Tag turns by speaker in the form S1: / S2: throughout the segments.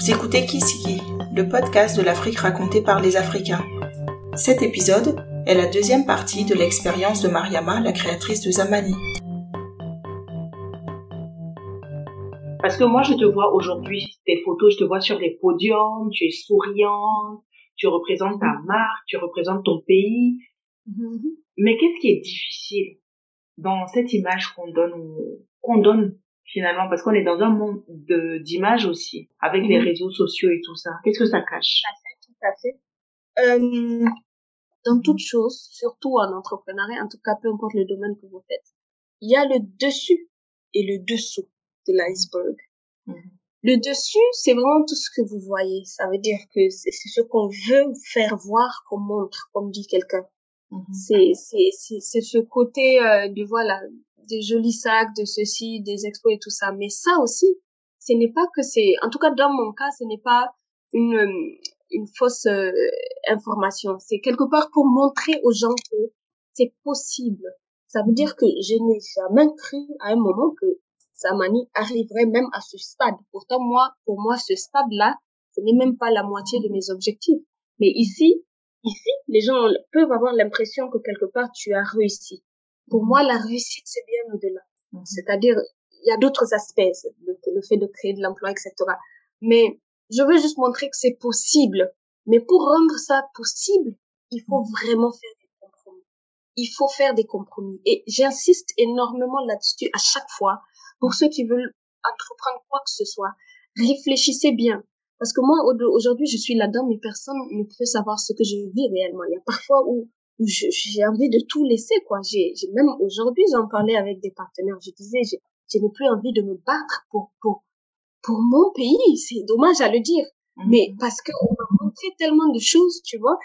S1: Vous écoutez Kisiki, le podcast de l'Afrique raconté par les Africains. Cet épisode est la deuxième partie de l'expérience de Mariama, la créatrice de Zamani.
S2: Parce que moi, je te vois aujourd'hui, tes photos, je te vois sur les podiums, tu es souriante, tu représentes ta marque, tu représentes ton pays. Mm-hmm. Mais qu'est-ce qui est difficile dans cette image qu'on donne, qu'on donne finalement, parce qu'on est dans un monde de d'images aussi, avec les mhm. réseaux sociaux et tout ça. Qu'est-ce que ça cache?
S3: Tout à fait, tout à fait. Euh, dans toute chose, surtout en entrepreneuriat, en tout cas, peu importe le domaine que vous faites, il y a le dessus et le dessous de l'iceberg. Mhm. Le dessus, c'est vraiment tout ce que vous voyez. Ça veut dire que c'est ce qu'on veut faire voir qu'on montre, comme dit quelqu'un. Mhm. C'est c'est c'est ce côté euh, de voilà des jolis sacs, de ceci, des expos et tout ça. Mais ça aussi, ce n'est pas que c'est, en tout cas dans mon cas, ce n'est pas une, une fausse euh, information. C'est quelque part pour montrer aux gens que c'est possible. Ça veut dire que je n'ai jamais cru à un moment que Samani arriverait même à ce stade. Pourtant, moi, pour moi, ce stade-là, ce n'est même pas la moitié de mes objectifs. Mais ici, ici, les gens peuvent avoir l'impression que quelque part tu as réussi. Pour moi, la réussite, c'est bien au-delà. Mhm. C'est-à-dire, il y a d'autres aspects, le, fait de créer de l'emploi, etc. Mais je veux juste montrer que c'est possible. Mais pour rendre ça possible, il faut mhm. vraiment faire des compromis. Il faut faire des compromis. Et j'insiste énormément là-dessus à chaque fois. Pour ceux qui veulent entreprendre quoi que ce soit, réfléchissez bien. Parce que moi, aujourd'hui, je suis là-dedans, mais personne ne peut savoir ce que je vis réellement. Il y a parfois où où j'ai envie de tout laisser quoi. J'ai même aujourd'hui j'en parlais avec des partenaires. Je disais je n'ai plus envie de me battre pour pour pour mon pays. C'est dommage à le dire. Mhm. mais parce que on m'a montré tellement de choses tu vois.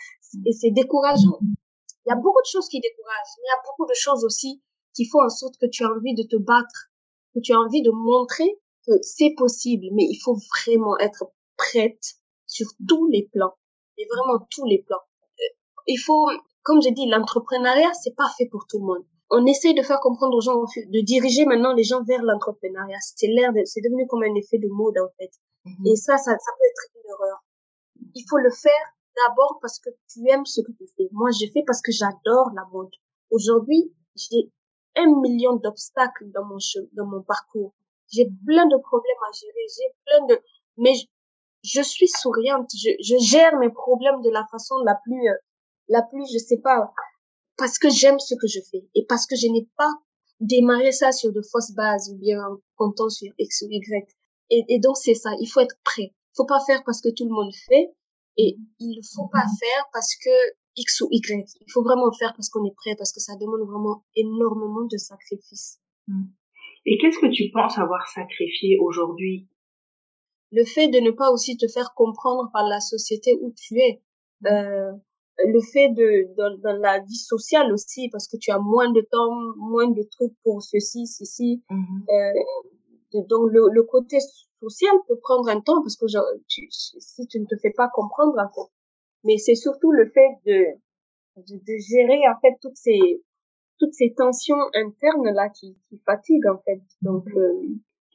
S3: Et c'est décourageant. Il y a beaucoup de choses qui découragent mais il y a beaucoup de choses aussi qui font en sorte que tu as envie de te battre que tu as envie de montrer que c'est possible. Mais il faut vraiment être prête sur tous les plans. Et vraiment tous les plans. Euh, il faut comme j'ai dit, l'entrepreneuriat, c'est pas fait pour tout le monde. On essaie de faire comprendre aux gens, de diriger maintenant les gens vers l'entrepreneuriat. C'est l'air, c'est devenu comme un effet de mode, en fait. Mhm. Et ça, ça, ça peut être une erreur. Il faut le faire d'abord parce que tu aimes ce que tu fais. Moi, je fais parce que j'adore la mode. Aujourd'hui, j'ai un million d'obstacles dans mon dans mon parcours. J'ai plein de problèmes à gérer. J'ai plein de, mais je, je suis souriante. Je, je gère mes problèmes de la façon la plus euh, la plus, je sais pas, parce que j'aime ce que je fais et parce que je n'ai pas démarré ça sur de fausses bases ou bien en comptant sur X ou Y. Et, et donc c'est ça, il faut être prêt. Il faut pas faire parce que tout le monde fait et il ne faut pas faire parce que X ou Y. Il faut vraiment faire parce qu'on est prêt, parce que ça demande vraiment énormément de sacrifices.
S2: Hmm. Et qu'est-ce que tu penses avoir sacrifié aujourd'hui?
S3: Le fait de ne pas aussi te faire comprendre par la société où tu es. Euh, le fait de dans, dans, la vie sociale aussi parce que tu as moins de temps moins de trucs pour ceci ceci. Mm euh, donc le, le côté social peut prendre un temps parce que genre, tu, si tu ne te fais pas comprendre en fait. Mais c'est surtout le fait de, de, de gérer en fait toutes ces toutes ces tensions internes là qui, qui fatiguent en fait. Donc mhm. euh,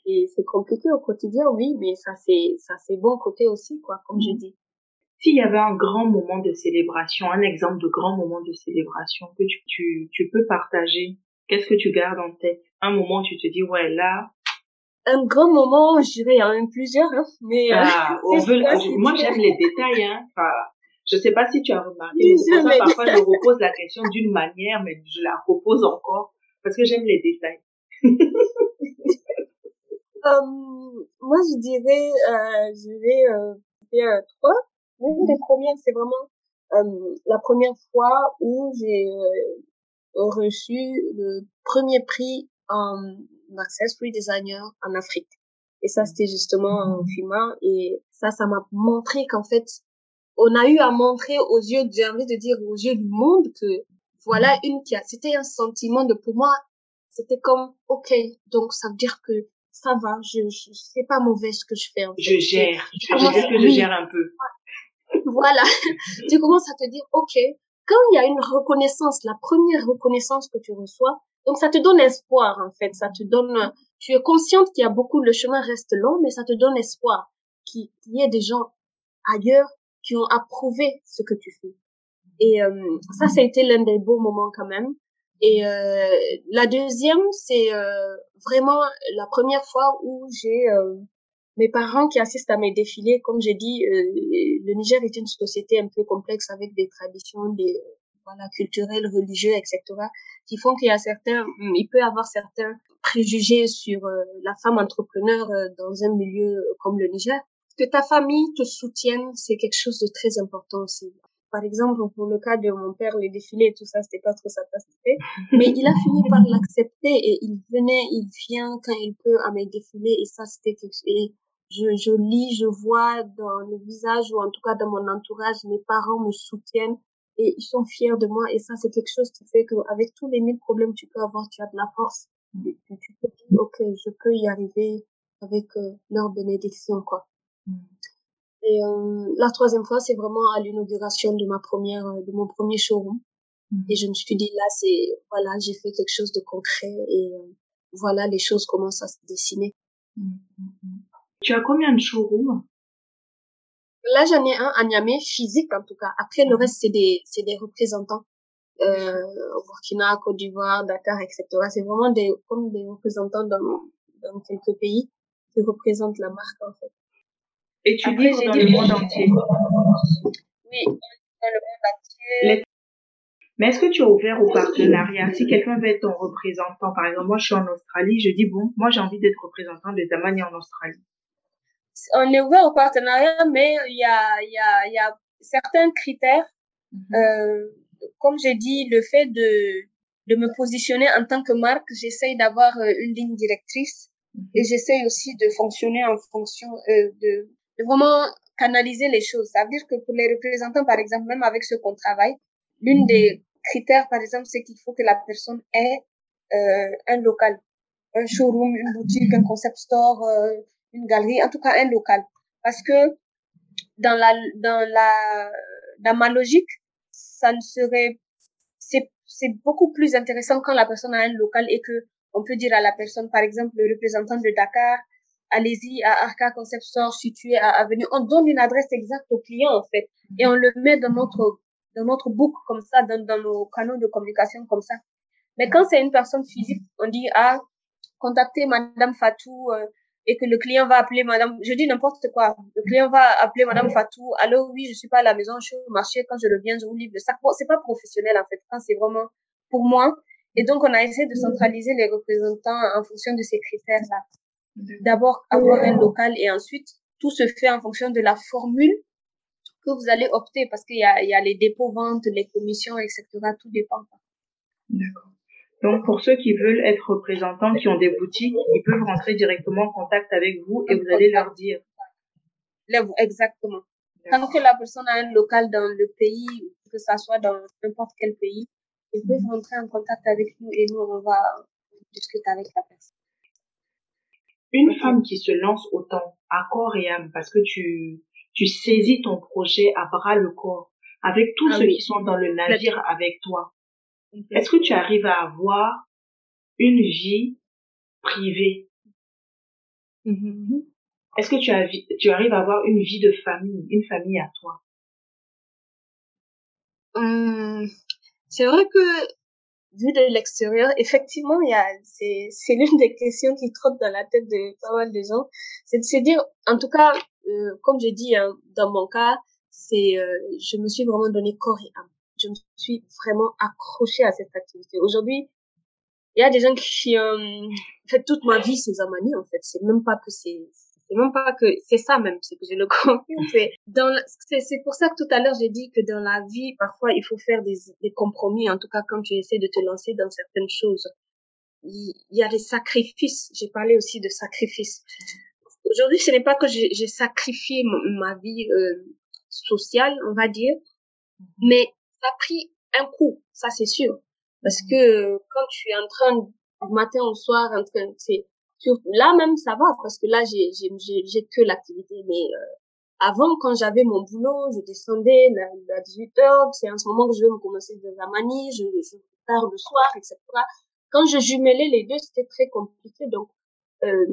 S3: et c'est compliqué au quotidien oui mais ça c'est ça c'est bon côté aussi quoi comme je mhm. dis
S2: s'il y avait un grand moment de célébration, un exemple de grand moment de célébration que tu, tu, tu peux partager, qu'est-ce que tu gardes en tête? Un moment où tu te dis, ouais, là...
S3: Un grand moment, je dirais, il y en a plusieurs, hein, mais... Euh,
S2: ah, on veut, moi, j'aime les détails, hein. Enfin, je sais pas si tu as remarqué, mais parfois, je repose la question d'une manière, mais je la repose encore, parce que j'aime les détails.
S3: um, moi, je dirais, euh, je vais euh, faire trois. Une des premières, c'est vraiment euh, la première fois où j'ai euh, reçu le premier prix en accessory designer en Afrique. Et ça, c'était justement en FIMA. Et ça, ça m'a montré qu'en fait, on a eu à montrer aux yeux, j'ai envie de dire aux yeux du monde que voilà une qui a, c'était un sentiment de, pour moi, c'était comme, ok, donc ça veut dire que ça va, je, je c'est pas mauvais ce que je fais. En
S2: fait. Je gère, je, je, que je gère un peu
S3: voilà, tu commences à te dire, ok, quand il y a une reconnaissance, la première reconnaissance que tu reçois, donc ça te donne espoir en fait, ça te donne, tu es consciente qu'il y a beaucoup, le chemin reste long, mais ça te donne espoir qu'il y ait des gens ailleurs qui ont approuvé ce que tu fais. Et euh, ça, ça a été l'un des beaux moments quand même. Et euh, la deuxième, c'est euh, vraiment la première fois où j'ai euh, mes parents qui assistent à mes défilés. Comme j'ai dit, le Niger est une société un peu complexe avec des traditions, des voilà culturelles, religieuses, etc. qui font qu'il y a certains, il peut y avoir certains préjugés sur la femme entrepreneur dans un milieu comme le Niger que ta famille te soutienne, c'est quelque chose de très important aussi. Par exemple, pour le cas de mon père, les défilés et tout ça, c'était pas trop sa tasse Mais il a fini par l'accepter et il venait, il vient quand il peut à mes défilés et ça, c'était quelque chose. Et je, je lis, je vois dans le visage ou en tout cas dans mon entourage, mes parents me soutiennent et ils sont fiers de moi et ça, c'est quelque chose qui fait qu'avec tous les mille problèmes que tu peux avoir, tu as de la force. Et tu te dis, ok, je peux y arriver avec euh, leur bénédiction, quoi. Et euh, la troisième fois, c'est vraiment à l'inauguration de ma première, euh, de mon premier showroom. Mm. Et je me suis dit là, c'est voilà, j'ai fait quelque chose de concret et euh, voilà, les choses commencent à se dessiner. Mm,
S2: tu as combien de showrooms?
S3: Là, j'en ai un à Niamey, physique en tout cas. Après, le reste, c'est des, c'est des représentants. Euh, au Burkina, Côte d'Ivoire, Dakar, etc. C'est vraiment des, comme des représentants dans, dans quelques pays qui représentent la marque, en fait.
S2: Et tu Après, livres dans le monde entier.
S3: Oui, dans le monde entier.
S2: Mais est-ce que tu es ouvert au partenariat? Si quelqu'un veut être ton représentant, par exemple, moi je suis en Australie, je dis bon, moi j'ai envie d'être représentant de Zamani en Australie.
S3: On est ouvert au partenariat, mais il y a, il y a, il y a certains critères. Mhm. euh, comme j'ai dit, le fait de, de me positionner en tant que marque, j'essaye d'avoir euh, une ligne directrice mhm. et j'essaye aussi de fonctionner en fonction euh, de de vraiment canaliser les choses. Ça veut dire que pour les représentants, par exemple, même avec ceux qu'on travaille, l'une des critères, par exemple, c'est qu'il faut que la personne ait euh, un local, un showroom, une boutique, un concept store, euh, une galerie, en tout cas un local. Parce que dans la dans la dans ma logique, ça ne serait c'est c'est beaucoup plus intéressant quand la personne a un local et que on peut dire à la personne, par exemple, le représentant de Dakar, allez-y à Arca Concept Store situé à Avenue. On donne une adresse exacte au client, en fait. Et on le met dans notre, dans notre book comme ça, dans, dans nos canaux de communication comme ça. Mais quand c'est une personne physique, on dit, ah, contactez Madame Fatou, euh, et que le client va appeler Madame, je dis n'importe quoi. Le client va appeler Madame Fatou. Allô, oui, je suis pas à la maison, je suis au marché. Quand je reviens, je vous livre le sac. Bon, c'est pas professionnel, en fait. Quand c'est vraiment pour moi. Et donc, on a essayé de centraliser les représentants en fonction de ces critères-là d'abord avoir un local et ensuite tout se fait en fonction de la formule que vous allez opter parce qu'il y a, il y a les dépôts ventes, les commissions, etc. Tout dépend.
S2: D'accord. Donc pour ceux qui veulent être représentants, qui ont des boutiques, ils peuvent rentrer directement en contact avec vous et vous allez leur dire.
S3: Exactement. Tant que la personne a un local dans le pays, que ça soit dans n'importe quel pays, ils peuvent mhm. rentrer en contact avec nous et nous on va discuter avec la personne
S2: une femme qui se lance autant à corps et âme parce que tu tu saisis ton projet à bras le corps avec tous ah ceux qui sont dans le navire avec toi. Est-ce que tu arrives à avoir une vie privée? Mm-hmm. Est-ce que tu, as, tu arrives à avoir une vie de famille, une famille à toi?
S3: Hum, C'est vrai que vu de l'extérieur, effectivement, il y a, c'est, c'est l'une des questions qui trotte dans la tête de pas mal de gens. C'est de se dire, en tout cas, euh, comme je dis, hein, dans mon cas, c'est, euh, je me suis vraiment donné corps et âme. Je me suis vraiment accrochée à cette activité. Aujourd'hui, il y a des gens qui, euh, fait toute ma vie, c'est Zamani, en fait. C'est même pas que c'est, c'est même pas que c'est ça même, c'est que je le confirme. C'est dans c'est pour ça que tout à l'heure j'ai dit que dans la vie parfois il faut faire des, des compromis. En tout cas quand tu essaies de te lancer dans certaines choses, il, y a des sacrifices. J'ai parlé aussi de sacrifices. Aujourd'hui ce n'est pas que j'ai sacrifié ma vie euh, sociale on va dire, mais ça a pris un coup, ça c'est sûr. Parce que quand tu es en train du matin au soir en train c'est là même ça va parce que là j'ai j'ai j'ai que l'activité mais euh, avant quand j'avais mon boulot je descendais à 18 heures c'est en ce moment que je vais me commencer de la manie je je pars le soir etc quand je jumelais les deux c'était très compliqué donc euh,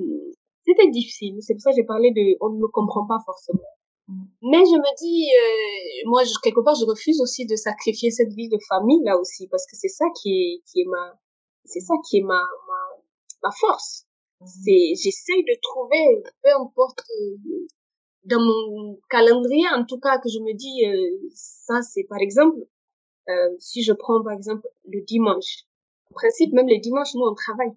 S3: c'était difficile. C'est pour ça que j'ai parlé de, on ne me comprend pas forcément. Mm. Mais je me dis, euh, moi, je, quelque part, je refuse aussi de sacrifier cette vie de famille là aussi, parce que c'est ça qui est, qui est ma, c'est ça qui est ma, ma, ma force. C'est, j'essaye de trouver, peu importe, euh, dans mon calendrier, en tout cas, que je me dis, euh, ça, c'est par exemple, euh, si je prends par exemple le dimanche. En principe, même les dimanches, nous, on travaille.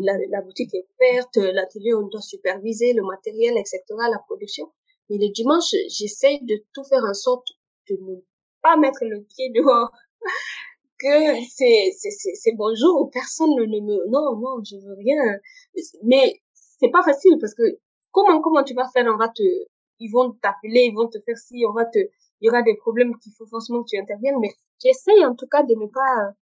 S3: La, la boutique est ouverte, l'atelier, on doit superviser le matériel, etc., la production. Mais le dimanche, j'essaye de tout faire en sorte de ne pas mettre le pied dehors. Que c'est, c'est, c'est, bonjour, personne ne me, non, non, je veux rien. Mais c'est pas facile parce que comment, comment tu vas faire? On va te, ils vont t'appeler, ils vont te faire ci, on va te, il y aura des problèmes qu'il faut forcément que tu interviennes. Mais j'essaye en tout cas de ne pas,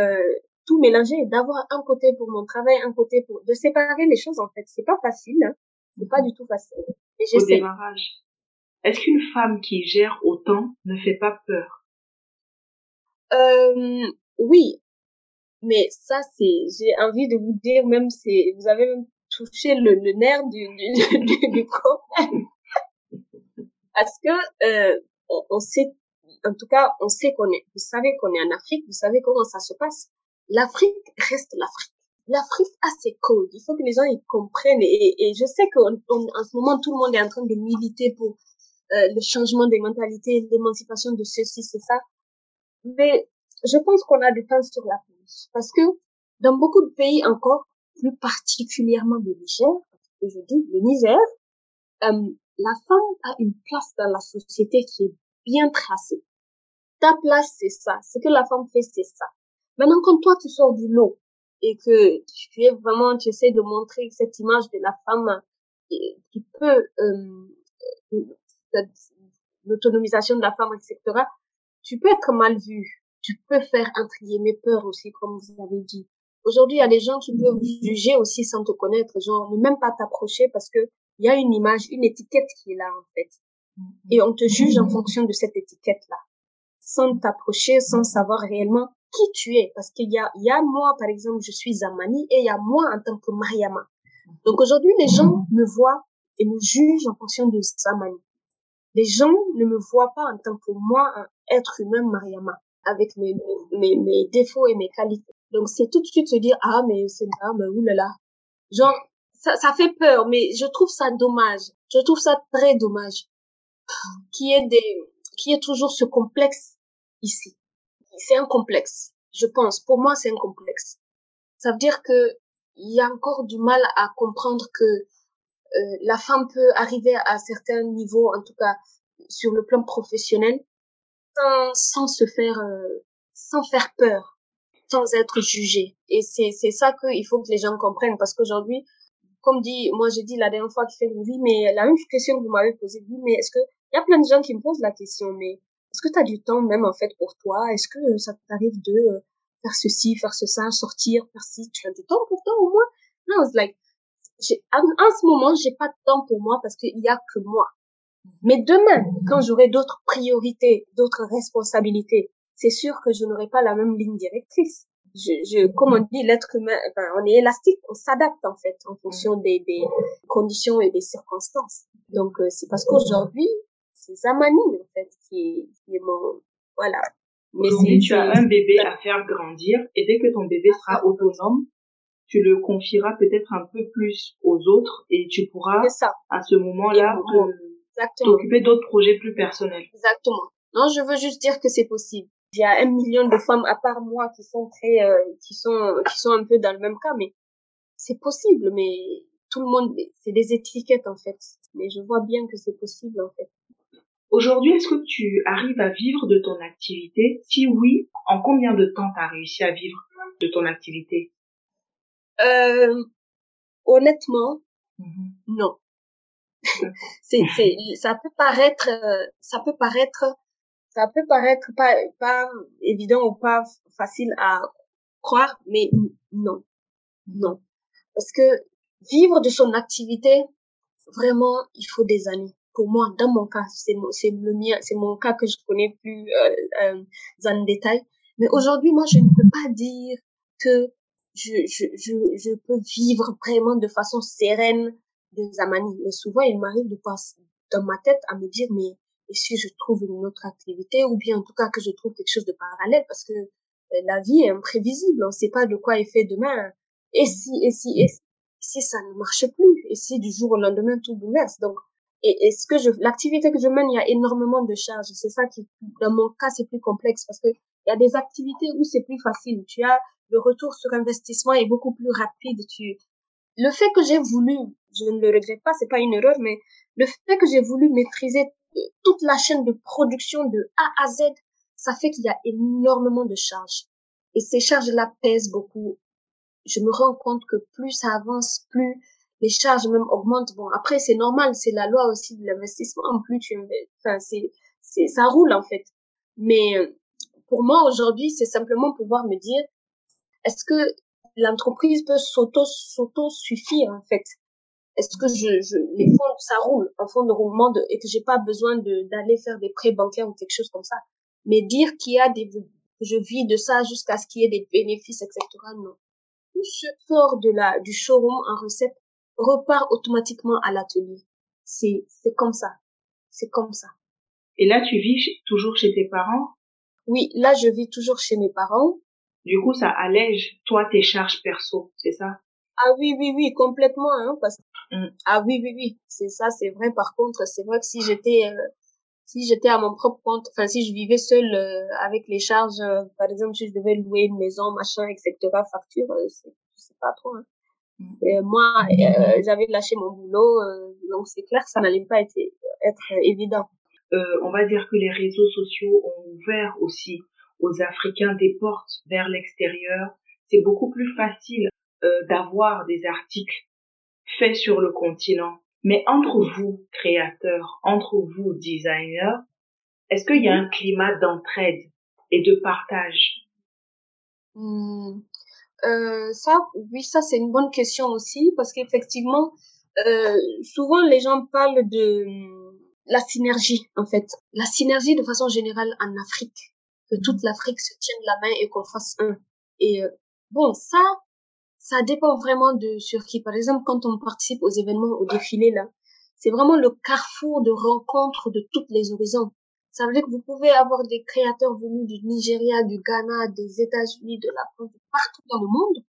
S3: euh, tout mélanger, d'avoir un côté pour mon travail, un côté pour, de séparer les choses en fait. C'est pas facile, hein. C'est pas du tout facile.
S2: Au démarrage. Est-ce qu'une femme qui gère autant ne fait pas peur?
S3: Euh, Oui, mais ça c'est, j'ai envie de vous dire même c'est, vous avez même touché le, le nerf du, du, du, problème. Parce que euh, on, on, sait, en tout cas, on sait qu'on est, vous savez qu'on est en Afrique, vous savez comment ça se passe. L'Afrique reste l'Afrique l'Afrique a ses codes. Il faut que les gens y comprennent. Et, et je sais qu'en en ce moment, tout le monde est en train de militer pour euh, le changement des mentalités, l'émancipation de ceci, c'est ça. Mais je pense qu'on a du temps sur la planche. Parce que dans beaucoup de pays encore, plus particulièrement le Niger, que je dis le Niger, euh, la femme a une place dans la société qui est bien tracée. Ta place, c'est ça. Ce que la femme fait, c'est ça. Maintenant, quand toi, tu sors du lot, et que tu es vraiment, tu essaies de montrer cette image de la femme qui peut, euh, l'autonomisation de la femme, etc., tu peux être mal vu. Tu peux faire intrier mes peurs aussi, comme vous avez dit. Aujourd'hui, il y a des gens qui peuvent juger aussi sans te connaître, genre ne même pas t'approcher parce que il y a une image, une étiquette qui est là en fait. Et on te juge en fonction de cette étiquette-là, sans t'approcher, sans savoir réellement qui tu es. Parce qu'il y a, il y a moi, par exemple, je suis Zamani et il y a moi en tant que Mariama. Donc aujourd'hui, les gens me voient et me jugent en fonction de Zamani. Les gens ne me voient pas en tant que moi, un être humain Mariama, avec mes, mes, mes défauts et mes qualités. Donc c'est tout de suite se dire, ah, mais c'est là, mais oulala. Genre, ça, ça fait peur, mais je trouve ça dommage. Je trouve ça très dommage. Qui est des, qui est toujours ce complexe ici c'est un complexe. Je pense. Pour moi, c'est un complexe. Ça veut dire que il y a encore du mal à comprendre que euh, la femme peut arriver à certains niveaux, en tout cas sur le plan professionnel, sans, sans se faire, euh, sans faire peur, sans être jugée. Et c'est c'est ça qu'il faut que les gens comprennent parce qu'aujourd'hui, comme dit, moi j'ai dit la dernière fois qu'il fait vie, mais la même question que vous m'avez posée, oui, mais est-ce que il y a plein de gens qui me posent la question, mais est-ce que tu as du temps même en fait pour toi? Est-ce que euh, ça t'arrive de euh, faire ceci, faire ce ça, sortir, faire ci? Tu as du temps pour toi au moins? Non, like en, en ce moment, j'ai pas de temps pour moi parce qu'il y a que moi. Mais demain, quand j'aurai d'autres priorités, d'autres responsabilités, c'est sûr que je n'aurai pas la même ligne directrice. Je, je comme on dit, l'être humain, enfin, on est élastique, on s'adapte en fait en fonction des, des conditions et des circonstances. Donc euh, c'est parce qu'aujourd'hui, c'est Zamani en fait qui est, mon voilà.
S2: Mais si tu as un bébé à faire grandir et dès que ton bébé sera autonome, tu le confieras peut-être un peu plus aux autres et tu pourras à ce moment-là t'occuper d'autres projets plus personnels.
S3: Exactement. Non, je veux juste dire que c'est possible. Il y a un million de femmes à part moi qui sont très, euh, qui sont, qui sont un peu dans le même cas, mais c'est possible. Mais tout le monde, c'est des étiquettes en fait. Mais je vois bien que c'est possible en fait.
S2: Aujourd'hui, est-ce que tu arrives à vivre de ton activité? Si oui, en combien de temps tu as réussi à vivre de ton activité?
S3: Euh, Honnêtement, mm-hmm. non. c'est, c'est, ça peut paraître, ça peut paraître, ça peut paraître pas, pas évident ou pas facile à croire, mais non, non, parce que vivre de son activité, vraiment, il faut des années pour moi, dans mon cas, c'est c'est le mien, c'est mon cas que je connais plus euh, euh, en détail. Mais aujourd'hui, moi, je ne peux pas dire que je, je, je, je peux vivre vraiment de façon sereine de Zamani. Mais souvent, il m'arrive de passer dans ma tête à me dire, mais et si je trouve une autre activité ou bien en tout cas que je trouve quelque chose de parallèle parce que euh, la vie est imprévisible, on ne sait pas de quoi est fait demain. Et si, et si, et si ça ne marche plus, et si du jour au lendemain tout bouleverse. Donc, et, et ce que je, l'activité que je mène, il y a énormément de charges. C'est ça qui, dans mon cas, c'est plus complexe parce que il y a des activités où c'est plus facile. Tu as le retour sur investissement est beaucoup plus rapide. Tu, le fait que j'ai voulu, je ne le regrette pas, c'est pas une erreur, mais le fait que j'ai voulu maîtriser toute la chaîne de production de A à Z, ça fait qu'il y a énormément de charges. Et ces charges-là pèsent beaucoup. Je me rends compte que plus ça avance, plus les charges même augmentent. Bon, après, c'est normal, c'est la loi aussi de l'investissement. Plus tu enfin, c'est, c'est, ça roule, en fait. Mais, euh, pour moi, aujourd'hui, c'est simplement pouvoir me dire, est-ce que l'entreprise peut s'auto, s'auto-suffire, en fait? Est-ce que je, je, les fonds, ça roule, un fonds de roulement de, et que j'ai pas besoin de, d'aller faire des prêts bancaires ou quelque chose comme ça? Mais dire qu'il y a des, je vis de ça jusqu'à ce qu'il y ait des bénéfices, etc. Non. Tout ce sort de la, du showroom en recette repart automatiquement à l'atelier. C'est, c'est comme ça. C'est comme ça.
S2: Et là, tu vis toujours chez tes parents?
S3: Oui, là, je vis toujours chez mes parents.
S2: Du coup, ça allège, toi, tes charges perso, c'est ça?
S3: Ah oui, oui, oui, complètement, hein, parce mmh. ah oui, oui, oui, c'est ça, c'est vrai. Par contre, c'est vrai que si j'étais, euh, si j'étais à mon propre compte, enfin, si je vivais seule euh, avec les charges, euh, par exemple, si je devais louer une maison, machin, etc., facture, c'est, je sais pas trop, hein. Et moi, j'avais lâché mon boulot, donc c'est clair que ça n'allait pas être, être évident.
S2: on va dire que les réseaux sociaux ont ouvert aussi aux Africains des portes vers l'extérieur. C'est beaucoup plus facile euh, d'avoir des articles faits sur le continent. Mais entre vous, créateurs, entre vous, designers, est-ce qu'il y a un climat d'entraide et de partage?
S3: Hmm. euh, Ça, oui, ça c'est une bonne question aussi parce qu'effectivement, euh, souvent les gens parlent de la synergie en fait, la synergie de façon générale en Afrique, que toute l'Afrique se tienne la main et qu'on fasse un. Et euh, bon, ça, ça dépend vraiment de sur qui. Par exemple, quand on participe aux événements, au défilé, là, c'est vraiment le carrefour de rencontres de toutes les horizons. Ça veut dire que vous pouvez avoir des créateurs venus du Nigeria, du Ghana, des États-Unis, de la France, partout dans le monde.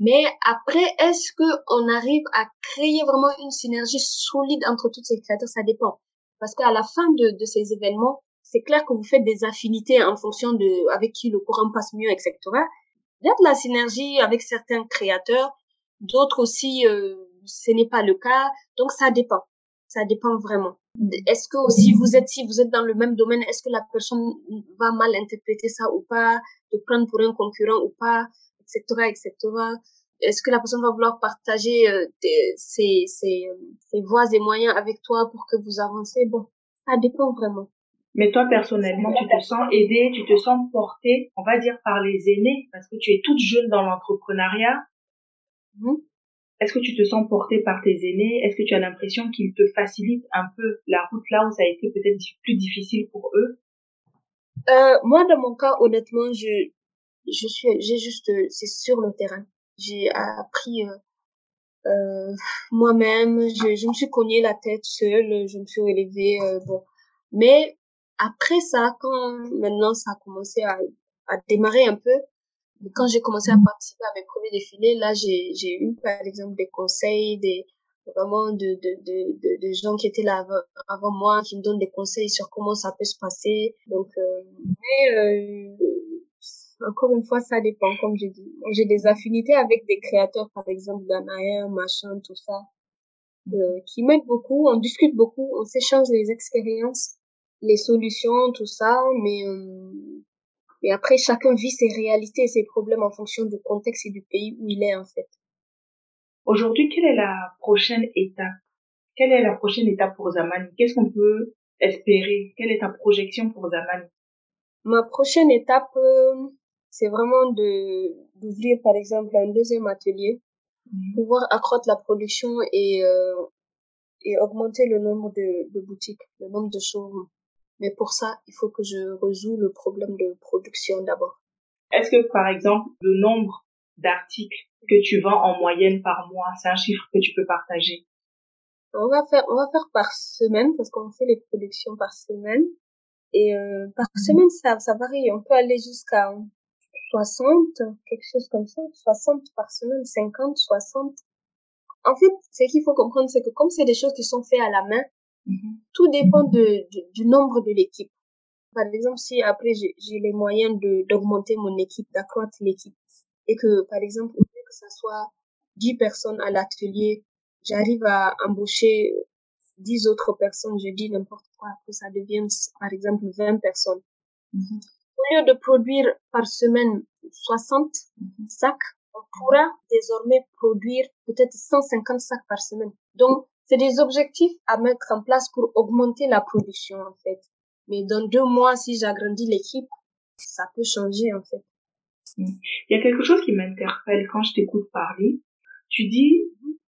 S3: Mais après, est-ce que on arrive à créer vraiment une synergie solide entre tous ces créateurs? Ça dépend. Parce qu'à la fin de, de ces événements, c'est clair que vous faites des affinités en fonction de avec qui le courant passe mieux, etc. Il y a de la synergie avec certains créateurs, d'autres aussi, euh, ce n'est pas le cas. Donc ça dépend. Ça dépend vraiment. Est-ce que aussi vous êtes, si vous êtes dans le même domaine, est-ce que la personne va mal interpréter ça ou pas, de prendre pour un concurrent ou pas, etc., etc. Est-ce que la personne va vouloir partager euh, ses, ses, ses voies et moyens avec toi pour que vous avancez? Bon, ça dépend vraiment.
S2: Mais toi, personnellement, tu te sens aidé, tu te sens porté, on va dire, par les aînés, parce que tu es toute jeune dans l'entrepreneuriat. Mmh. Est-ce que tu te sens porté par tes aînés? Est-ce que tu as l'impression qu'ils te facilitent un peu la route là où ça a été peut-être plus difficile pour eux?
S3: Euh, Moi, dans mon cas, honnêtement, je, je suis, j'ai juste, c'est sur le terrain. J'ai appris euh, euh, moi-même. Je, je me suis cogné la tête seule. Je me suis élevée. Euh, bon, mais après ça, quand maintenant ça a commencé à, à démarrer un peu, quand j'ai commencé à participer à mes premiers défilés, là, j'ai, j'ai eu, par exemple, des conseils, des, vraiment de, de, de, de, gens qui étaient là avant, moi, qui me donnent des conseils sur comment ça peut se passer. Donc, euh, mais, euh, encore une fois, ça dépend, comme j'ai dit. J'ai des affinités avec des créateurs, par exemple, d'Anaïa, machin, tout ça, euh, qui m'aident beaucoup. On discute beaucoup, on s'échange les expériences les solutions, tout ça, mais euh, après chacun vit ses réalités, ses problèmes en fonction du contexte et du pays où il est en fait.
S2: Aujourd'hui, quelle est la prochaine étape? Quelle est la prochaine étape pour Zamani? Qu'est-ce qu'on peut espérer? Quelle est ta projection pour Zamani?
S3: Ma prochaine étape, euh, c'est vraiment de d'ouvrir par exemple un deuxième atelier, mmh. pouvoir accroître la production et euh, et augmenter le nombre de, de boutiques, le nombre de showrooms. Mais pour ça, il faut que je résous le problème de production d'abord.
S2: Est-ce que, par exemple, le nombre d'articles que tu vends en moyenne par mois, c'est un chiffre que tu peux partager?
S3: On va faire, on va faire par semaine parce qu'on fait les productions par semaine. Et euh, par semaine, ça, ça varie. On peut aller jusqu'à 60, quelque chose comme ça. 60 par semaine, 50, 60. En fait, ce qu'il faut comprendre, c'est que comme c'est des choses qui sont faites à la main, mm-hmm. tout dépend de, du nombre de l'équipe. Par exemple, si après j'ai les moyens d'augmenter mon équipe, d'accroître l'équipe, et que par exemple, au lieu que ça soit 10 personnes à l'atelier, j'arrive à embaucher 10 autres personnes, je dis n'importe quoi, que ça devienne par exemple 20 personnes. Mm-hmm. Au lieu de produire par semaine 60 mm-hmm. sacs, on pourra désormais produire peut-être 150 sacs par semaine. Donc, c'est des objectifs à mettre en place pour augmenter la production, en fait. Mais dans deux mois, si j'agrandis l'équipe, ça peut changer, en fait.
S2: Mm. Il y a quelque chose qui m'interpelle quand je t'écoute parler. Tu dis,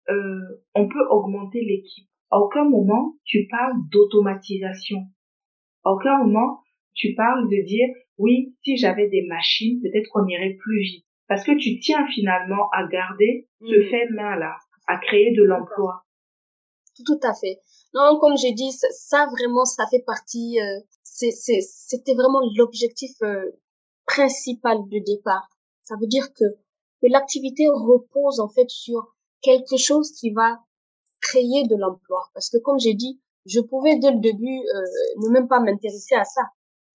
S2: euh, on peut augmenter l'équipe. À aucun moment, tu parles d'automatisation. À aucun moment, tu parles de dire, oui, si j'avais des machines, peut-être qu'on irait plus vite. Parce que tu tiens finalement à garder ce mm. fait main-là, à créer de l'emploi.
S3: Tout à fait. Non, comme j'ai dit, ça vraiment, ça fait partie. Euh, c'était vraiment l'objectif euh, principal de départ. Ça veut dire que, que l'activité repose en fait sur quelque chose qui va créer de l'emploi. Parce que comme j'ai dit, je pouvais dès le début euh, ne même pas m'intéresser à ça.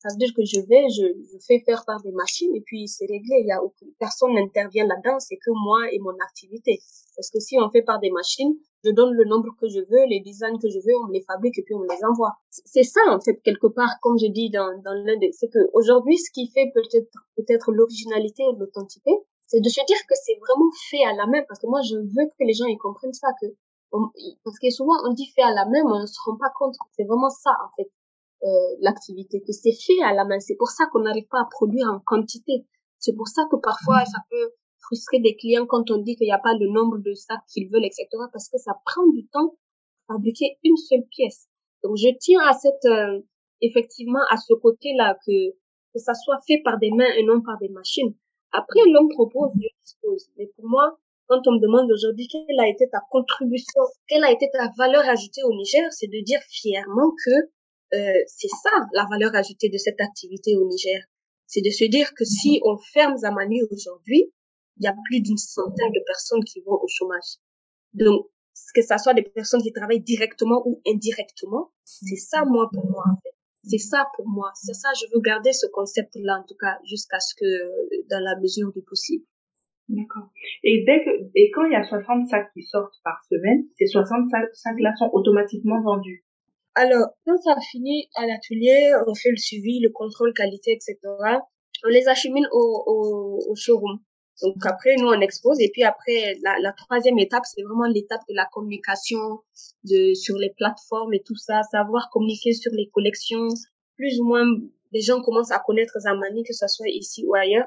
S3: Ça veut dire que je vais, je, je fais faire par des machines et puis c'est réglé. Il y a aucune, personne n'intervient là-dedans, c'est que moi et mon activité. Parce que si on fait par des machines, je donne le nombre que je veux, les designs que je veux, on me les fabrique et puis on me les envoie. C'est ça en fait quelque part, comme je dis dans, dans l'un des, c'est que aujourd'hui ce qui fait peut-être peut-être l'originalité et l'authenticité, c'est de se dire que c'est vraiment fait à la main parce que moi je veux que les gens y comprennent ça que parce que souvent on dit fait à la main mais on ne se rend pas compte c'est vraiment ça en fait euh, l'activité que c'est fait à la main. C'est pour ça qu'on n'arrive pas à produire en quantité. C'est pour ça que parfois ça peut frustrer des clients quand on dit qu'il n'y a pas le nombre de sacs qu'ils veulent etc parce que ça prend du temps fabriquer une seule pièce. Donc je tiens à cette euh, effectivement à ce côté là que que ça soit fait par des mains et non par des machines. Après l'homme propose Dieu dispose. Mais pour moi quand on me demande aujourd'hui quelle a été ta contribution, quelle a été ta valeur ajoutée au Niger, c'est de dire fièrement que euh, c'est ça la valeur ajoutée de cette activité au Niger. C'est de se dire que si on ferme Zamani aujourd'hui, il y a plus d'une centaine de personnes qui vont au chômage. Donc, que ça soit des personnes qui travaillent directement ou indirectement, c'est ça moi pour moi en fait. C'est ça pour moi. C'est ça, je veux garder ce concept-là en tout cas jusqu'à ce que, dans la mesure du possible.
S2: D'accord. Et dès que, et quand il y a 60 sacs qui sortent par semaine, ces 60 sacs-là sont automatiquement vendus.
S3: Alors, quand ça finit à l'atelier, on fait le suivi, le contrôle qualité, etc. On les achemine au, au, au showroom. Donc après, nous, on expose. Et puis après, la, la troisième étape, c'est vraiment l'étape de la communication de, sur les plateformes et tout ça, savoir communiquer sur les collections. Plus ou moins, les gens commencent à connaître Zamani, que ce soit ici ou ailleurs.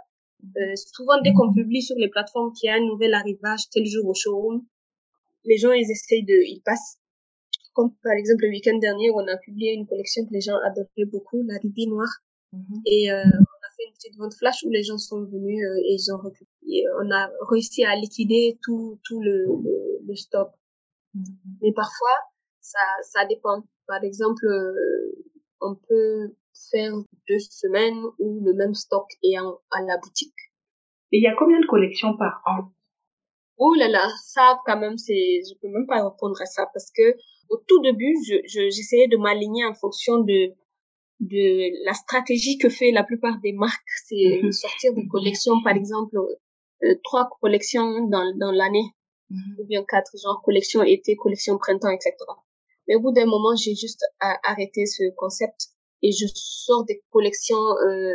S3: Euh, souvent, dès qu'on publie sur les plateformes qu'il y a un nouvel arrivage tel jour au showroom, les gens, ils essayent de, ils passent. Comme par exemple le week-end dernier, où on a publié une collection que les gens adoraient beaucoup, la rubis noire. Mhm. Et euh, on a fait une petite vente flash où les gens sont venus euh, et ils ont récupéré. On a réussi à liquider tout, tout le, le, stock. Mhm. Mais parfois, ça, ça dépend. Par exemple, on peut faire deux semaines où le même stock est à la boutique.
S2: Et il y a combien de collections par an?
S3: Oh là là, ça quand même c'est, je peux même pas répondre à ça parce que au tout début, je, j'essayais de m'aligner en fonction de de la stratégie que fait la plupart des marques, c'est mhm. sortir des collections, par exemple euh, trois collections dans dans l'année mhm. ou bien quatre, genre collection été, collection printemps, etc. Mais au bout d'un moment, j'ai juste arrêté ce concept et je sors des collections euh,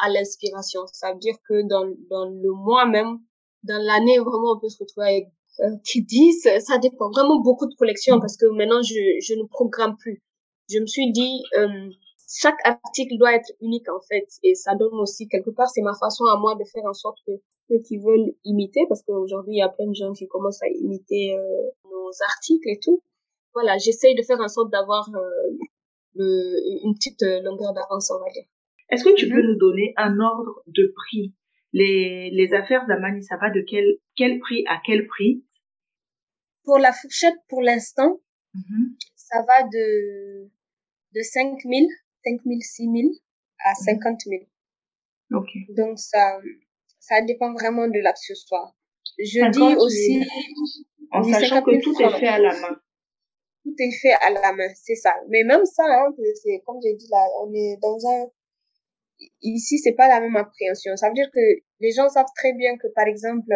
S3: à l'inspiration. Ça veut dire que dans, dans le mois même, dans l'année, vraiment, on peut se retrouver avec euh, qui disent, ça dépend vraiment beaucoup de collections parce que maintenant, je, je ne programme plus. Je me suis dit, euh, chaque article doit être unique en fait et ça donne aussi quelque part, c'est ma façon à moi de faire en sorte que ceux qui veulent imiter, parce qu'aujourd'hui, il y a plein de gens qui commencent à imiter euh, nos articles et tout. Voilà, j'essaye de faire en sorte d'avoir euh, une petite euh, longueur d'avance, on va dire.
S2: Est-ce que tu peux mhm. nous donner un ordre de prix les, les affaires d'Amani, ça va de quel, quel prix à quel prix?
S3: Pour la fourchette, pour l'instant, Mhm. Ça va de, de 5 000, 5 000, 6 000 à 50 000.
S2: Ok.
S3: Donc, ça, ça dépend vraiment de l'accessoire. Je dis aussi...
S2: En sachant que tout est fait à la main.
S3: Tout est fait à la main, c'est ça. Mais même ça, hein, c'est comme j'ai dit là, on est dans un ici c'est pas la même appréhension. Ça veut dire que les gens savent très bien que par exemple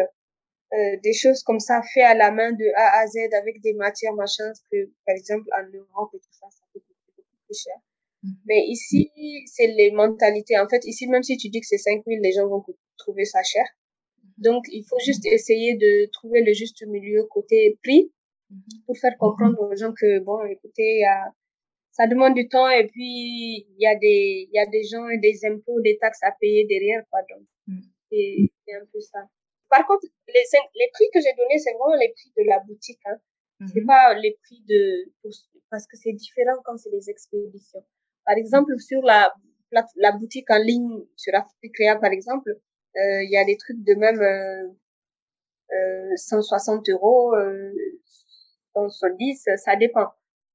S3: euh, des choses comme ça fait à la main de A à Z avec des matières machin que par exemple en Europe et tout ça ça coûte beaucoup plus cher. Mm-hmm. Mais ici c'est les mentalités. En fait ici même si tu dis que c'est 5000 les gens vont trouver ça cher. Mm-hmm. Donc il faut juste essayer de trouver le juste milieu côté prix mm-hmm. pour faire comprendre aux gens que bon écoutez y a ça demande du temps et puis il y a des il y a des gens et des impôts, des taxes à payer derrière quoi donc mm. c'est un peu ça. Par contre les les prix que j'ai donnés c'est vraiment les prix de la boutique hein. Mm-hmm. C'est pas les prix de parce que c'est différent quand c'est les expéditions. Par exemple sur la la, boutique en ligne sur Africa par exemple, euh, il y a des trucs de même euh, euh, 160 euros, euh, 170, ça dépend.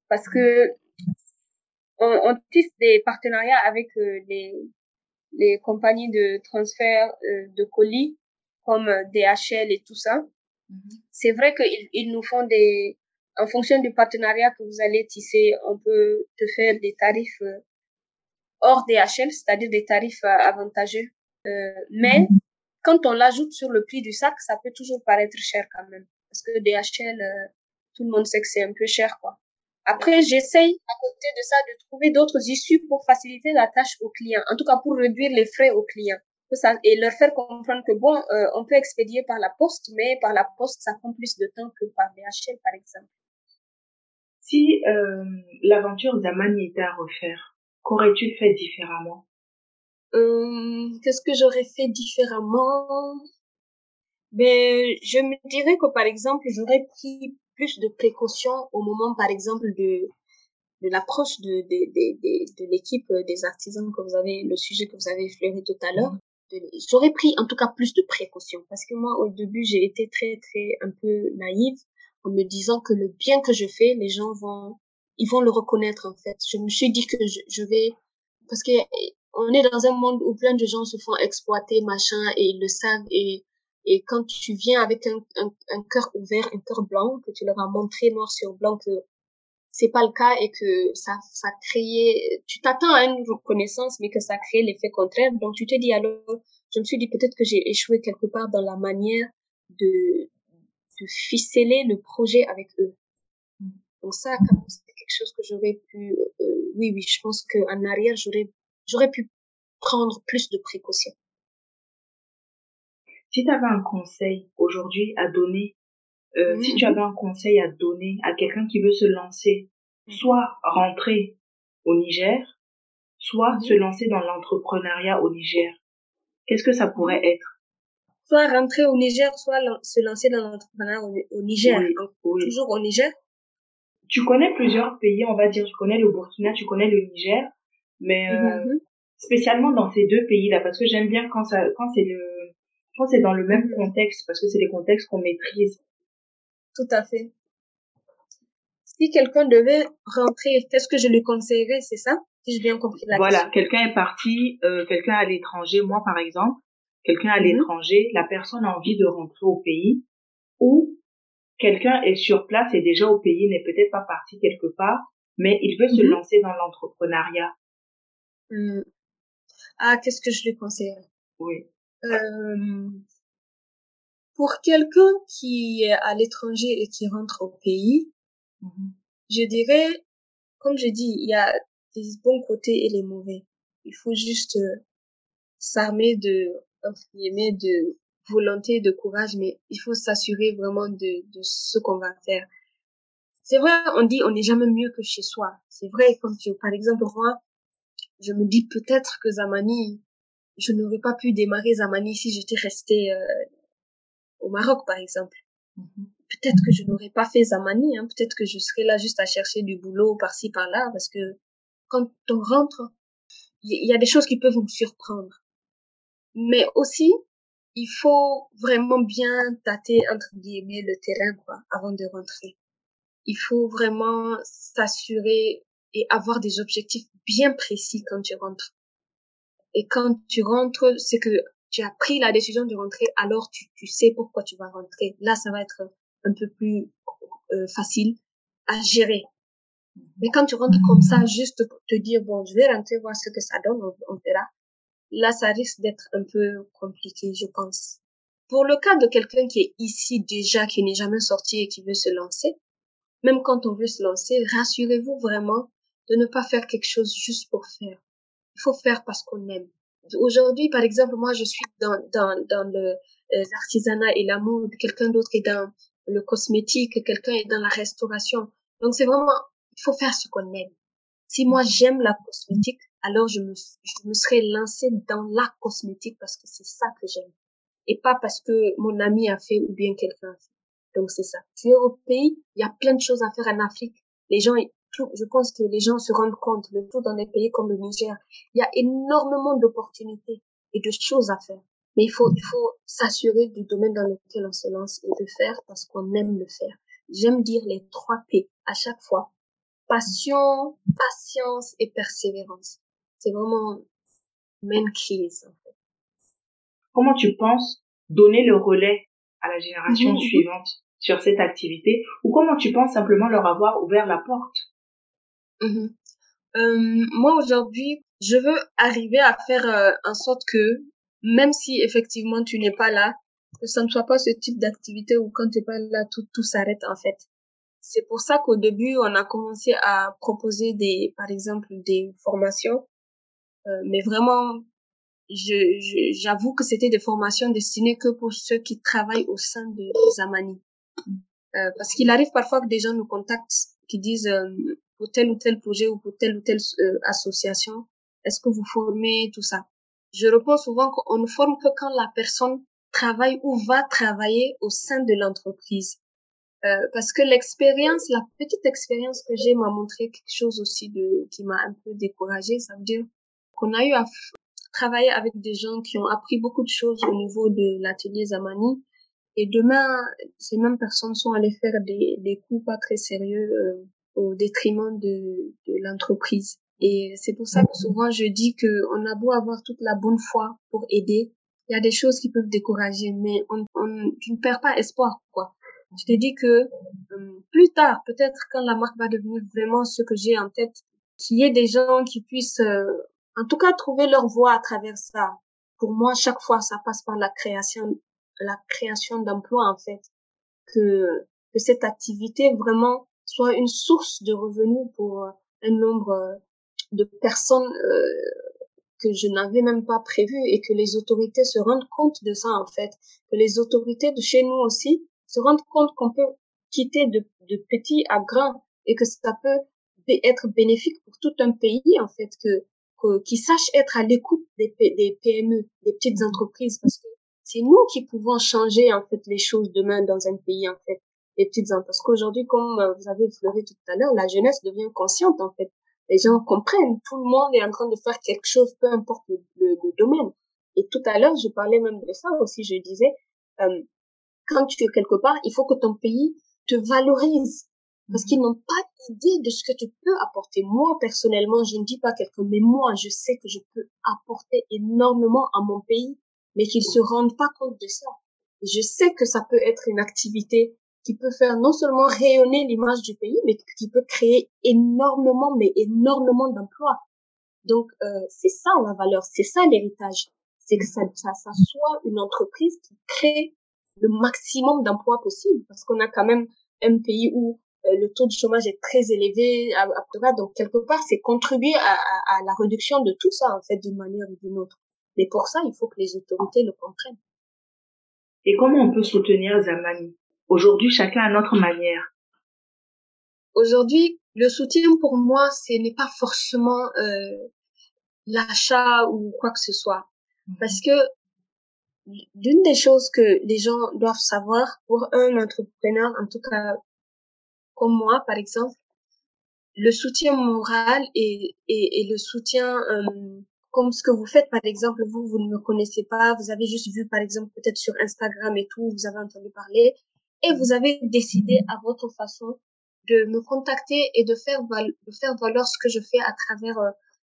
S3: Parce que on, on tisse des partenariats avec euh, les, les compagnies de transfert euh, de colis comme euh, DHL et tout ça. Mm-hmm. C'est vrai qu'ils ils nous font des, en fonction du partenariat que vous allez tisser, on peut te faire des tarifs hors DHL, c'est-à-dire des tarifs avantageux. Euh, mais mm-hmm. quand on l'ajoute sur le prix du sac, ça peut toujours paraître cher quand même. Parce que DHL, tout le monde sait que c'est un peu cher, quoi. Après, j'essaye à côté de ça de trouver d'autres issues pour faciliter la tâche aux clients, en tout cas pour réduire les frais aux clients. Et leur faire comprendre que bon, euh, on peut expédier par la poste, mais par la poste, ça prend plus de temps que par DHL, par exemple.
S2: Si euh, l'aventure d'Amani était à refaire, qu'aurais-tu fait différemment?
S3: Euh, Qu'est-ce que j'aurais fait différemment? Ben, je me dirais que par exemple, j'aurais pris plus de précautions au moment, par exemple, de, de l'approche de, de, de, de, l'équipe des artisans que vous avez, le sujet que vous avez effleuré tout à l'heure. J'aurais pris en tout cas plus de précautions parce que moi au début j'ai été très très un peu naïve en me disant que le bien que je fais les gens vont ils vont le reconnaître en fait. Je me suis dit que je, je vais parce que on est dans un monde où plein de gens se font exploiter machin et ils le savent et et quand tu viens avec un, un, un cœur ouvert, un cœur blanc, que tu leur as montré noir sur blanc que c'est pas le cas et que ça, ça créait, tu t'attends à une reconnaissance, mais que ça crée l'effet contraire. Donc tu te dis alors, je me suis dit peut-être que j'ai échoué quelque part dans la manière de, de ficeler le projet avec eux. Donc ça, c'est quelque chose que j'aurais pu, euh, oui, oui, je pense qu'en arrière, j'aurais, j'aurais pu prendre plus de précautions.
S2: Si tu avais un conseil aujourd'hui à donner, euh, si tu avais un conseil à donner à quelqu'un qui veut se lancer, soit rentrer au Niger, soit se lancer dans l'entrepreneuriat au Niger, qu'est-ce que ça pourrait être?
S3: Soit rentrer au Niger, soit se lancer dans l'entrepreneuriat au, Niger, toujours au Niger?
S2: Tu connais plusieurs pays, on va dire, tu connais le Burkina, tu connais le Niger, mais euh, mhm. spécialement dans ces deux pays-là, parce que j'aime bien quand ça, quand c'est le je pense que c'est dans le même contexte parce que c'est des contextes qu'on maîtrise.
S3: Tout à fait. Si quelqu'un devait rentrer, qu'est-ce que je lui conseillerais, c'est ça? Si j'ai bien compris la
S2: Voilà, quelqu'un est parti, euh, quelqu'un à l'étranger, moi par exemple, quelqu'un à mhm. l'étranger, la personne a envie de rentrer au pays ou quelqu'un est sur place et déjà au pays, n'est peut-être pas parti quelque part, mais il veut se mhm. lancer dans l'entrepreneuriat.
S3: Hmm. Ah, qu'est-ce que je lui conseillerais?
S2: Oui.
S3: Euh, pour quelqu'un qui est à l'étranger et qui rentre au pays, mhm. je dirais, comme je dis, il y a des bons côtés et les mauvais. Il faut juste euh, s'armer de, entre guillemets, de volonté, de courage, mais il faut s'assurer vraiment de, de ce qu'on va faire. C'est vrai, on dit on n'est jamais mieux que chez soi. C'est vrai, comme tu, par exemple, moi, je me dis peut-être que Zamani, je n'aurais pas pu démarrer Zamani si j'étais restée euh, au Maroc, par exemple. Mhm. Peut-être que je n'aurais pas fait Zamani, hein. peut-être que je serais là juste à chercher du boulot par-ci par-là, parce que quand on rentre, il y, a des choses qui peuvent nous surprendre. Mais aussi, il faut vraiment bien tâter entre guillemets le terrain, quoi, avant de rentrer. il faut vraiment s'assurer et avoir des objectifs bien précis quand tu rentres. Et quand tu rentres, c'est que tu as pris la décision de rentrer, alors tu, tu sais pourquoi tu vas rentrer. Là, ça va être un peu plus euh, facile à gérer. Mais quand tu rentres comme ça, juste pour te dire, bon, je vais rentrer voir ce que ça donne, on verra. Là, ça risque d'être un peu compliqué, je pense. Pour le cas de quelqu'un qui est ici déjà, qui n'est jamais sorti et qui veut se lancer, même quand on veut se lancer, rassurez-vous vraiment de ne pas faire quelque chose juste pour faire. Il faut faire parce qu'on aime. Aujourd'hui, par exemple, moi, je suis dans, dans, dans le, euh, l'artisanat et la mode, quelqu'un d'autre est dans le cosmétique, quelqu'un est dans la restauration. Donc, c'est vraiment, il faut faire ce qu'on aime. Si moi, j'aime la cosmétique, alors je me, je me serais lancée dans la cosmétique parce que c'est ça que j'aime. Et pas parce que mon ami a fait ou bien quelqu'un a fait. Donc, c'est ça. Tu es au pays, il y a plein de choses à faire en Afrique. Les gens, je pense que les gens se rendent compte, le tout dans des pays comme le Niger, il y a énormément d'opportunités et de choses à faire. Mais il faut, il faut s'assurer du domaine dans lequel on se lance et de faire parce qu'on aime le faire. J'aime dire les trois P à chaque fois. Passion, patience et persévérance. C'est vraiment main case, en fait.
S2: Comment tu penses donner le relais à la génération mhm. suivante sur cette activité? Ou comment tu penses simplement leur avoir ouvert la porte?
S3: Mhm. Euh, moi aujourd'hui, je veux arriver à faire euh, en sorte que même si effectivement tu n'es pas là, que ça ne soit pas ce type d'activité où quand tu n'es pas là, tout, tout s'arrête en fait. C'est pour ça qu'au début, on a commencé à proposer des, par exemple, des formations. Euh, mais vraiment, je, j'avoue que c'était des formations destinées que pour ceux qui travaillent au sein de Zamani. Euh, parce qu'il arrive parfois que des gens nous contactent qui disent euh, pour tel ou tel projet ou pour telle ou telle euh, association, est-ce que vous formez tout ça? Je réponds souvent qu'on ne forme que quand la personne travaille ou va travailler au sein de l'entreprise. Euh, parce que l'expérience, la petite expérience que j'ai m'a montré quelque chose aussi de qui m'a un peu découragée. Ça veut dire qu'on a eu à travailler avec des gens qui ont appris beaucoup de choses au niveau de l'atelier Zamani. Et demain, ces mêmes personnes sont allées faire des, des coups pas très sérieux euh, au détriment de, de l'entreprise. Et c'est pour ça que souvent je dis que on a beau avoir toute la bonne foi pour aider, il y a des choses qui peuvent décourager, mais on, on tu ne perds pas espoir, quoi. Je te dis que euh, plus tard, peut-être quand la marque va devenir vraiment ce que j'ai en tête, qu'il y ait des gens qui puissent, euh, en tout cas, trouver leur voie à travers ça. Pour moi, chaque fois, ça passe par la création, la création d'emplois, en fait, que que cette activité vraiment soit une source de revenus pour euh, un nombre euh, de personnes euh, que je n'avais même pas prévu et que les autorités se rendent compte de ça en fait, que les autorités de chez nous aussi se rendent compte qu'on peut quitter de, de petit à grand et que ça peut être bénéfique pour tout un pays en fait, que, que qui sache être à l'écoute des, des PME, des petites entreprises parce que c'est nous qui pouvons changer en fait les choses demain dans un pays en fait les petites enfants. Parce qu'aujourd'hui, comme euh, vous avez effleuré tout à l'heure, la jeunesse devient consciente, en fait. Les gens comprennent. Tout le monde est en train de faire quelque chose, peu importe le, le, domaine. Et tout à l'heure, je parlais même de ça aussi. Je disais, euh, quand tu es quelque part, il faut que ton pays te valorise. Parce qu'ils n'ont pas idée de ce que tu peux apporter. Moi, personnellement, je ne dis pas quelque mais moi, je sais que je peux apporter énormément à mon pays, mais qu'ils se rendent pas compte de ça. je sais que ça peut être une activité qui peut faire non seulement rayonner l'image du pays, mais qui peut créer énormément, mais énormément d'emplois. Donc, euh, c'est ça la valeur, c'est ça l'héritage. C'est que ça, ça, soit une entreprise qui crée le maximum d'emplois possible, parce qu'on a quand même un pays où euh, le taux de chômage est très élevé, à, donc quelque part, c'est contribuer à, à, à, la réduction de tout ça, en fait, d'une manière ou d'une autre. Mais pour ça, il faut que les autorités le comprennent.
S2: Et comment on peut soutenir Zamani? Aujourd'hui, chacun à notre manière.
S3: Aujourd'hui, le soutien pour moi, ce n'est pas forcément euh, l'achat ou quoi que ce soit. Mhm. Parce que l'une des choses que les gens doivent savoir pour un entrepreneur, en tout cas comme moi par exemple, le soutien moral et, et, et le soutien euh, comme ce que vous faites par exemple, vous, vous ne me connaissez pas, vous avez juste vu par exemple peut-être sur Instagram et tout, vous avez entendu parler, et vous avez décidé à votre façon de me contacter et de faire, de faire valoir ce que je fais à travers euh,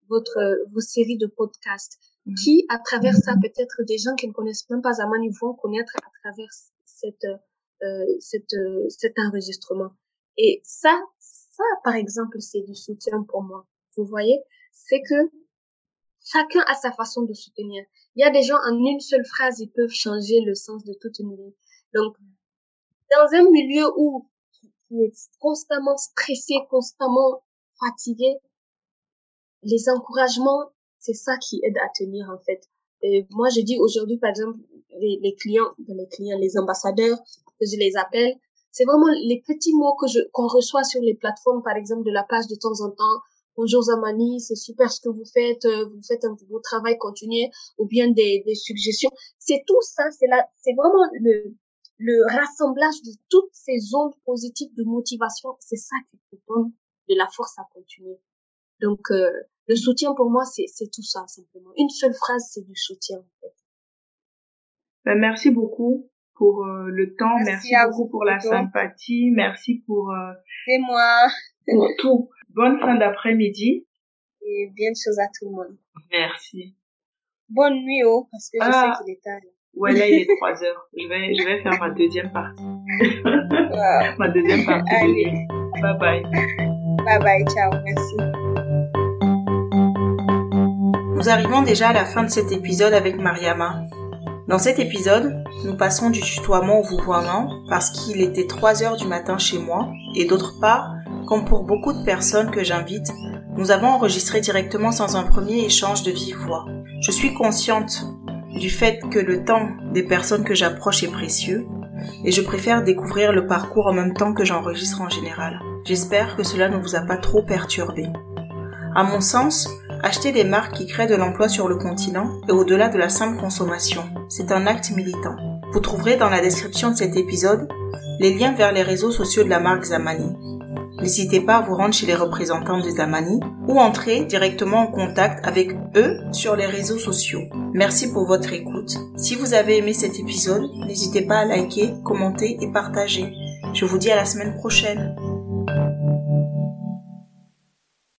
S3: votre, vos séries de podcasts. Mm. Qui, à travers ça, peut-être des gens qui ne connaissent même pas Zamani vont connaître à travers cette, euh, cette, euh, cet enregistrement. Et ça, ça, par exemple, c'est du soutien pour moi. Vous voyez, c'est que chacun a sa façon de soutenir. Il y a des gens en une seule phrase, ils peuvent changer le sens de toute une vie. Donc, dans un milieu où tu es constamment stressé, constamment fatigué, les encouragements, c'est ça qui aide à tenir en fait. Et moi, je dis aujourd'hui, par exemple, les, les clients, les clients, les ambassadeurs, que je les appelle, c'est vraiment les petits mots que je qu'on reçoit sur les plateformes, par exemple, de la page de temps en temps. Bonjour Zamani, c'est super ce que vous faites, euh, vous faites un beau travail, continuez, ou bien des, des suggestions. C'est tout ça, c'est là, c'est vraiment le, le rassemblage de toutes ces ondes positives de motivation. C'est ça qui te donne de la force à continuer. Donc, euh, le soutien pour moi, c'est, c'est tout ça, simplement. Une seule phrase, c'est du soutien, en fait.
S4: Ben, merci beaucoup pour euh, le temps, merci, beaucoup pour la sympathie, merci pour... Euh,
S3: c'est moi.
S4: Pour tout. Bonne fin d'après-midi.
S3: Et bien de choses à tout le monde.
S4: Merci.
S3: Bonne nuit, oh, parce que je sais ah. qu'il est tard.
S4: Ouais, là, il est 3 heures. Je vais, je vais faire ma deuxième partie. ma deuxième partie. Allez. Bye bye.
S3: Bye bye, ciao, merci.
S2: Nous arrivons déjà à la fin de cet épisode avec Mariama. Dans cet épisode, nous passons du tutoiement au vouvoiement parce qu'il était 3 heures du matin chez moi et d'autre part, comme pour beaucoup de personnes que j'invite, nous avons enregistré directement sans un premier échange de vive voix. Je suis consciente du fait que le temps des personnes que j'approche est précieux et je préfère découvrir le parcours en même temps que j'enregistre en général. J'espère que cela ne vous a pas trop perturbé. À mon sens, Acheter des marques qui créent de l'emploi sur le continent et au-delà de la simple consommation. C'est un acte militant. Vous trouverez dans la description de cet épisode les liens vers les réseaux sociaux de la marque Zamani. N'hésitez pas à vous rendre chez les représentants de Zamani ou entrer directement en contact avec eux sur les réseaux sociaux. Merci pour votre écoute. Si vous avez aimé cet épisode, n'hésitez pas à liker, commenter et partager. Je vous dis à la semaine prochaine.